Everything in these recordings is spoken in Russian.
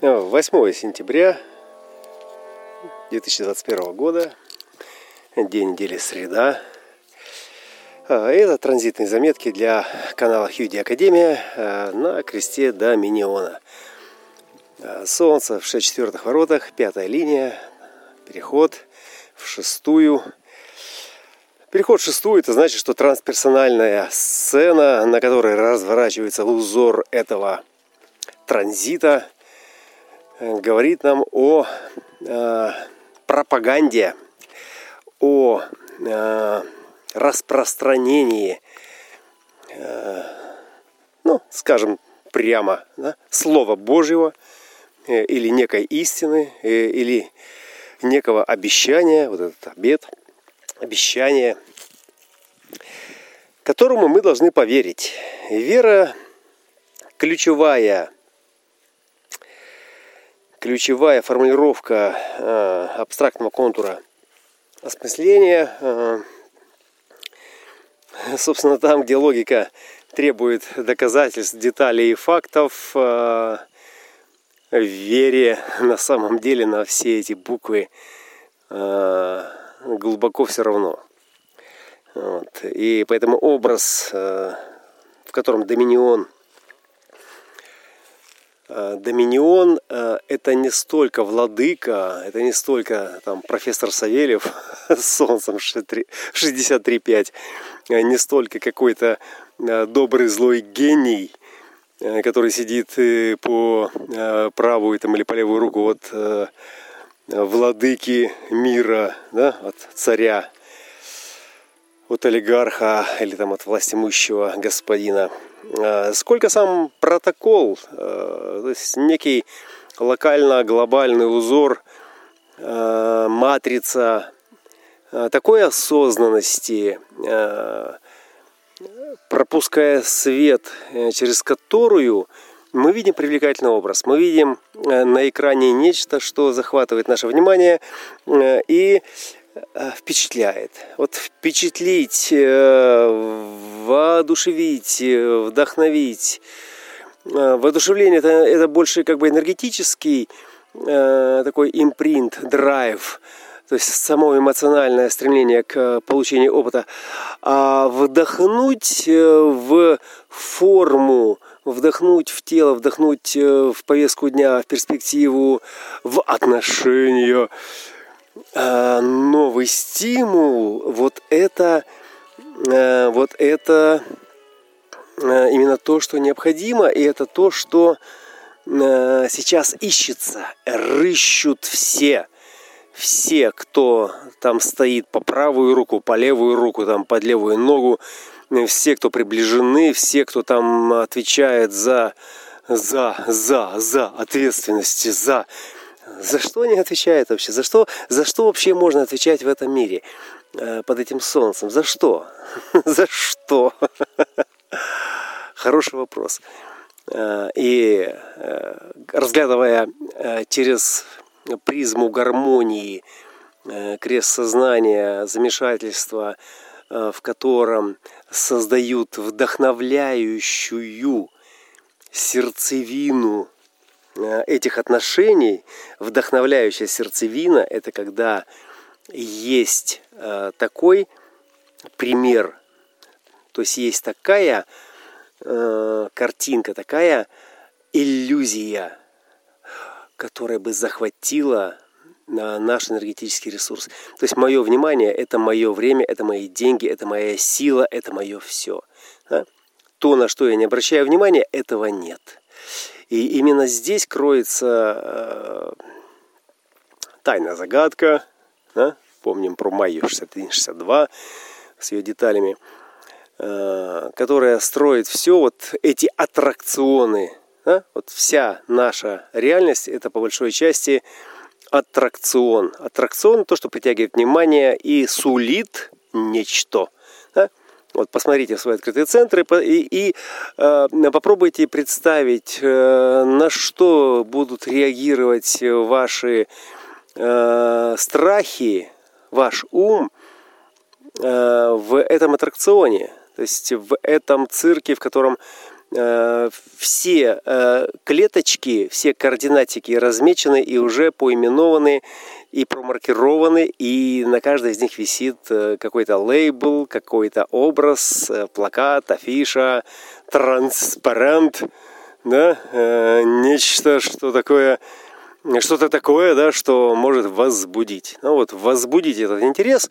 8 сентября 2021 года, день недели среда. А, это транзитные заметки для канала Хьюди Академия а, на кресте до Миниона. А, солнце в 6 четвертых воротах, пятая линия, переход в шестую. Переход в шестую, это значит, что трансперсональная сцена, на которой разворачивается узор этого транзита – говорит нам о э, пропаганде, о э, распространении, э, ну, скажем прямо, да, Слова Божьего э, или некой истины, э, или некого обещания, вот этот обед, обещание, которому мы должны поверить. Вера ключевая ключевая формулировка э, абстрактного контура осмысления, э, собственно, там, где логика требует доказательств, деталей и фактов, э, вере на самом деле на все эти буквы глубоко все равно. Вот. И поэтому образ, в котором доминион – Э, Доминион э, – это не столько владыка, это не столько там, профессор Савельев с солнцем 63.5, э, не столько какой-то добрый злой гений, который сидит по правую там, или по левую руку от владыки мира, да, от царя, от олигарха или там от властимущего господина – Э, сколько сам протокол, э, то есть некий локально-глобальный узор, э, матрица такой осознанности, пропуская свет, через которую мы видим привлекательный образ. Мы видим на экране нечто, что захватывает наше внимание и Э, впечатляет. Вот впечатлить, э, воодушевить, э, вдохновить. Воодушевление это, это больше как бы энергетический такой импринт, драйв, то есть само эмоциональное стремление к получению опыта, а вдохнуть в форму, вдохнуть в тело, вдохнуть в повестку дня, в перспективу, в отношения, Э, новый стимул, вот это, э, вот это э, именно то, что необходимо, и это то, что сейчас ищется, рыщут все, все, кто там стоит по правую руку, по левую руку, там под левую ногу, все, кто приближены, все, кто там отвечает за, за, за, за ответственности, за за что они отвечают вообще? За что, за что вообще можно отвечать в этом мире э, под этим солнцем? За что? За что? Хороший вопрос. Э, и э, разглядывая через призму гармонии, крест сознания, замешательства, в котором создают вдохновляющую сердцевину этих отношений вдохновляющая сердцевина – это когда есть э, такой пример, то есть есть такая э, картинка, такая иллюзия, которая бы захватила наш энергетический ресурс. То есть мое внимание – это мое время, это мои деньги, это моя сила, это мое все. То, на что я не обращаю внимания, этого нет. И именно здесь кроется э, тайная загадка. Да? Помним про Майю 61-62 с ее деталями, э, которая строит все вот эти аттракционы. Да? Вот вся наша реальность это по большой части аттракцион. Аттракцион то, что притягивает внимание и сулит нечто. Вот посмотрите свои открытые центры и, и э, попробуйте представить, э, на что будут реагировать ваши э, страхи, ваш ум э, в этом аттракционе, то есть в этом цирке, в котором все клеточки, все координатики размечены и уже поименованы и промаркированы, и на каждой из них висит какой-то лейбл, какой-то образ, плакат, афиша, транспарант, да, нечто, что такое что-то такое, да, что может возбудить. Ну вот, возбудить этот интерес,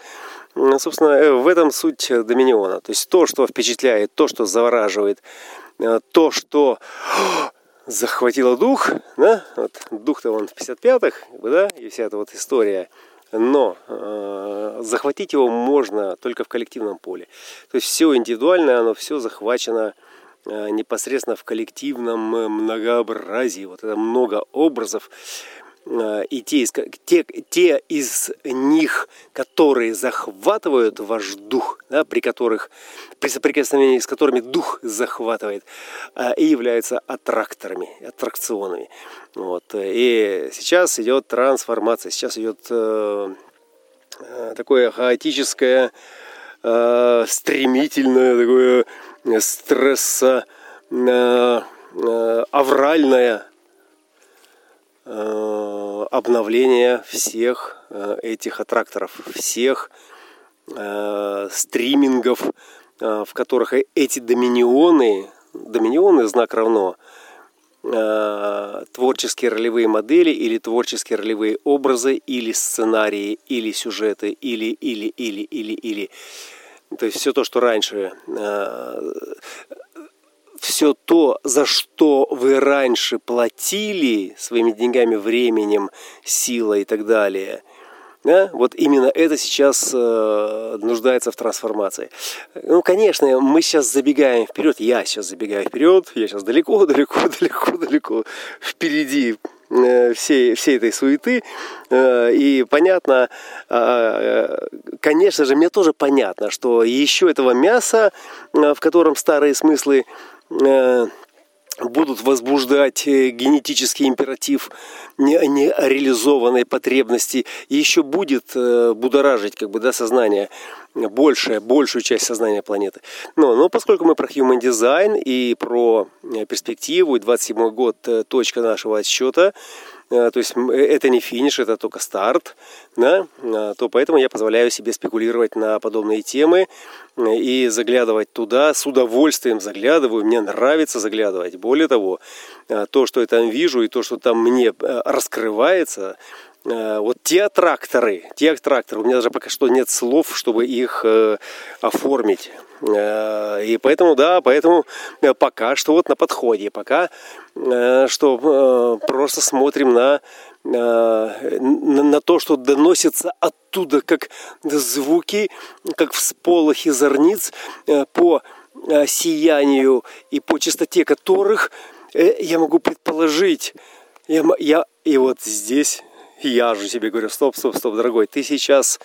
собственно, э, в этом суть доминиона. То есть то, что впечатляет, то, что завораживает, э, то, что захватило дух, да, вот дух-то он в 55-х, да, и вся эта вот история, но э, захватить его можно только в коллективном поле. То есть все индивидуальное, оно все захвачено Э, непосредственно в коллективном э, многообразии. Вот это много образов. Э, и те, те, те из них, которые захватывают ваш дух, да, при которых, при соприкосновении с которыми дух захватывает, и являются аттракторами, аттракционами. Вот. И сейчас идет трансформация, сейчас идет э, такое хаотическое, э, стремительное такое стресса э, э, авральное э, обновление всех этих аттракторов, всех стримингов, в которых эти доминионы, доминионы знак равно, творческие ролевые модели или творческие ролевые образы или сценарии или сюжеты или или или или или. То есть все то, что раньше, э, все то, за что вы раньше платили своими деньгами, временем, силой и так далее, да, вот именно это сейчас э, нуждается в трансформации. Ну, конечно, мы сейчас забегаем вперед, я сейчас забегаю вперед, я сейчас далеко, далеко, далеко, далеко впереди Э, всей, всей этой суеты. Э, и понятно, а, конечно же, мне тоже понятно, что еще этого мяса, э, в котором старые смыслы будут возбуждать генетический императив нереализованной потребности, еще будет будоражить как бы, да, сознание большая, большую часть сознания планеты. Но, но поскольку мы про Human Design и про э, перспективу, и 27 год э, точка нашего отсчета, э, то есть это не финиш, это только старт, да, то поэтому я позволяю себе спекулировать на подобные темы и заглядывать туда, с удовольствием заглядываю, мне нравится заглядывать. Более того, то, что я там вижу и то, что там мне раскрывается, Э, вот те аттракторы, те аттракторы, у меня даже пока что нет слов, чтобы их э, оформить. Э, и поэтому, да, поэтому пока что вот на подходе, пока что просто смотрим на, на, на то, что доносится оттуда, как звуки, как всполохи зорниц по сиянию и по частоте которых я могу предположить, я, я, и вот здесь я же себе говорю, стоп, стоп, стоп, дорогой, ты сейчас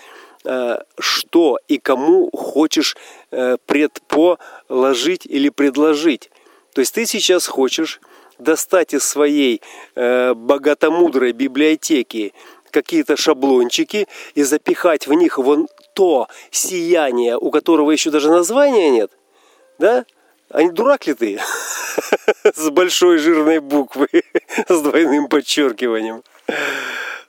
э, что и кому хочешь э, предположить или предложить. То есть ты сейчас хочешь достать из своей э, богатомудрой библиотеки какие-то шаблончики и запихать в них вон то сияние, у которого еще даже названия нет, да? А не дурак ли ты? С большой жирной буквы, с двойным подчеркиванием.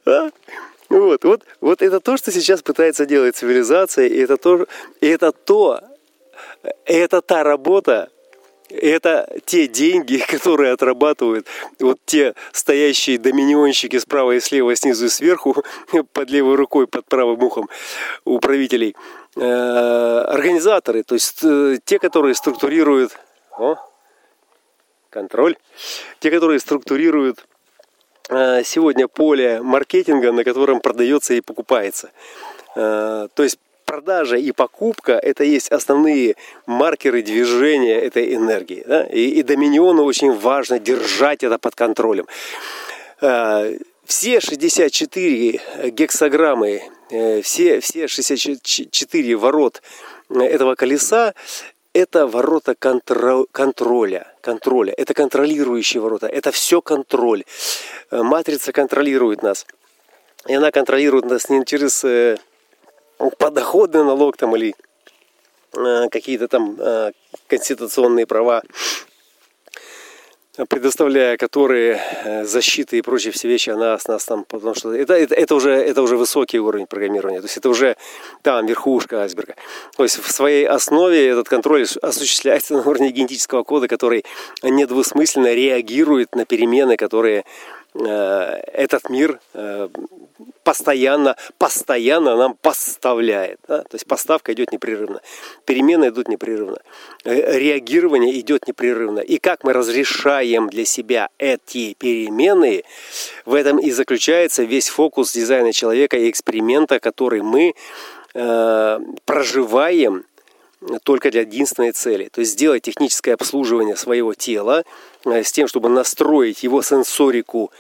Вот, вот, вот это то, что сейчас пытается делать цивилизация, и это то, и это то, это та работа, это те деньги, которые отрабатывают вот те стоящие доминионщики справа и слева, снизу и сверху, под левой рукой, под правым ухом у правителей, э, организаторы, то есть э, те, которые структурируют, о, контроль, те, которые структурируют сегодня поле маркетинга, на котором продается и покупается. Э, то есть продажа и покупка – это есть основные маркеры движения этой энергии. Да? И, и Доминиону очень важно держать это под контролем. Э, все 64 гексограммы, все, все 64 ворот этого колеса это ворота контро- контроля, контроля, это контролирующие ворота, это все контроль. Э, матрица контролирует нас. И она контролирует нас не через э, подоходный налог там, или э, какие-то там э, конституционные права, предоставляя которые э, защиты и прочие все вещи о нас, нас там, потому что это, это, это, уже, это уже высокий уровень программирования, то есть это уже там верхушка айсберга. То есть в своей основе этот контроль осуществляется на уровне генетического кода, который недвусмысленно реагирует на перемены, которые этот мир э, постоянно, постоянно нам поставляет. Да? То есть поставка идет непрерывно, перемены идут непрерывно, э, реагирование идет непрерывно. И как мы разрешаем для себя эти перемены, в этом и заключается весь фокус дизайна человека и эксперимента, который мы проживаем только для единственной цели. То есть сделать техническое обслуживание своего тела э, с тем, чтобы настроить его сенсорику,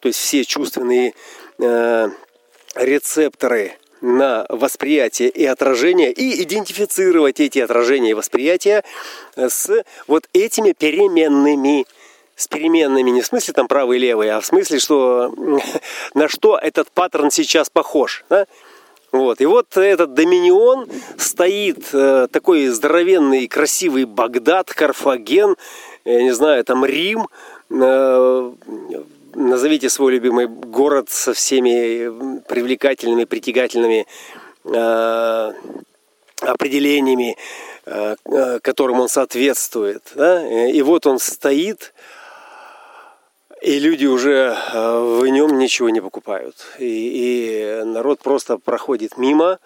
то есть все чувственные э, рецепторы на восприятие и отражение и идентифицировать эти отражения и восприятия э, с вот этими переменными с переменными не в смысле там правый левый, а в смысле, что на что этот паттерн сейчас похож. Да? Вот. И вот этот доминион стоит, э, такой здоровенный, красивый Багдад, Карфаген, я не знаю, там Рим, э, назовите свой любимый город со всеми привлекательными, притягательными э, определениями, которым он соответствует. Да? И вот он стоит, и люди уже э, в нем ничего не покупают. И, и народ просто проходит мимо,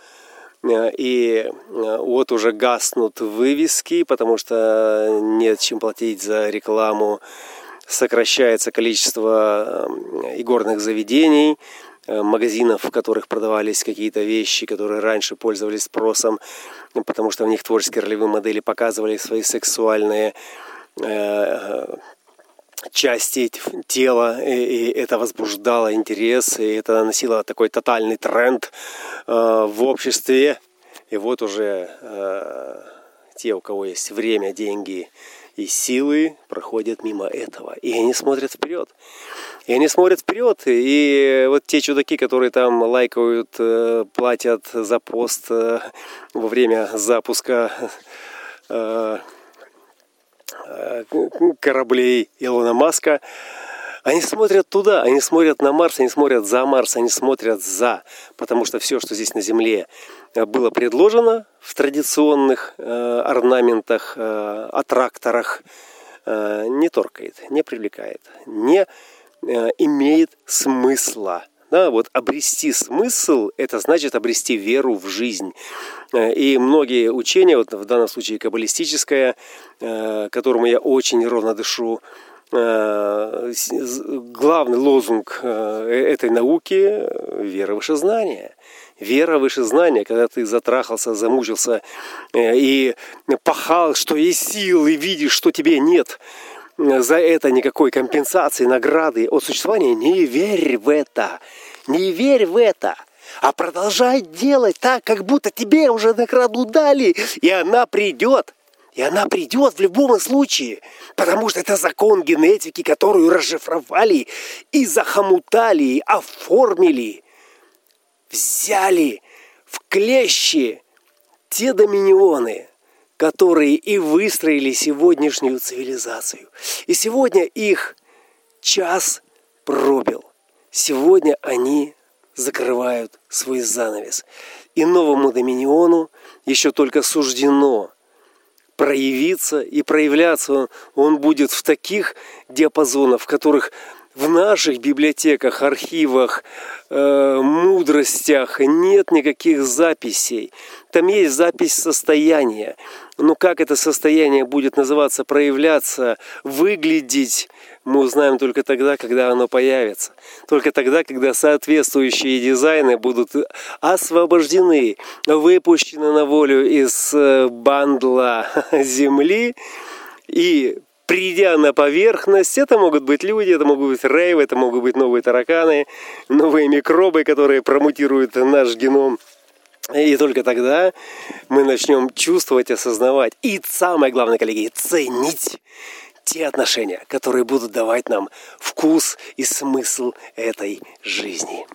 э, и э, вот уже гаснут вывески, потому что нет чем платить за рекламу, сокращается количество игорных заведений, магазинов, в которых продавались какие-то вещи, которые раньше пользовались спросом, потому что в них творческие ролевые модели показывали свои сексуальные части тела, и, это возбуждало интерес, и это наносило такой тотальный тренд э, в обществе. И вот уже э, те, у кого есть время, деньги и силы, проходят мимо этого. И они смотрят вперед. И они смотрят вперед. И вот те чудаки, которые там лайкают, э, платят за пост во время запуска кораблей Илона Маска, они смотрят туда, они смотрят на Марс, они смотрят за Марс, они смотрят за, потому что все, что здесь на Земле э, было предложено в традиционных э, орнаментах, э, аттракторах, э, не торкает, не привлекает, не э, имеет смысла. Да, вот обрести смысл – это значит обрести веру в жизнь. Э, и многие учения, вот в данном случае каббалистическое, э, которому я очень ровно дышу, э, главный лозунг этой науки – вера выше знания. Вера выше знания, когда ты затрахался, замучился и пахал, что есть сил, и видишь, что тебе нет – за это никакой компенсации, награды от существования, не верь в это. Не верь в это. А продолжай делать так, как будто тебе уже награду дали, и она придет. И она придет в любом случае, потому что это закон генетики, которую расшифровали и захомутали, и оформили, взяли в клещи те доминионы, которые и выстроили сегодняшнюю цивилизацию. И сегодня их час пробил. Сегодня они закрывают свой занавес. И новому доминиону еще только суждено проявиться и проявляться он будет в таких диапазонах, в которых в наших библиотеках, архивах, э, мудростях нет никаких записей. Там есть запись состояния. Но как это состояние будет называться, проявляться, выглядеть, мы узнаем только тогда, когда оно появится. Только тогда, когда соответствующие дизайны будут освобождены, выпущены на волю из э, бандла земли и придя на поверхность, это могут быть люди, это могут быть рейвы, это могут быть новые тараканы, новые микробы, которые промутируют наш геном. И только тогда мы начнем чувствовать, осознавать и, самое главное, коллеги, ценить те отношения, которые будут давать нам вкус и смысл этой жизни.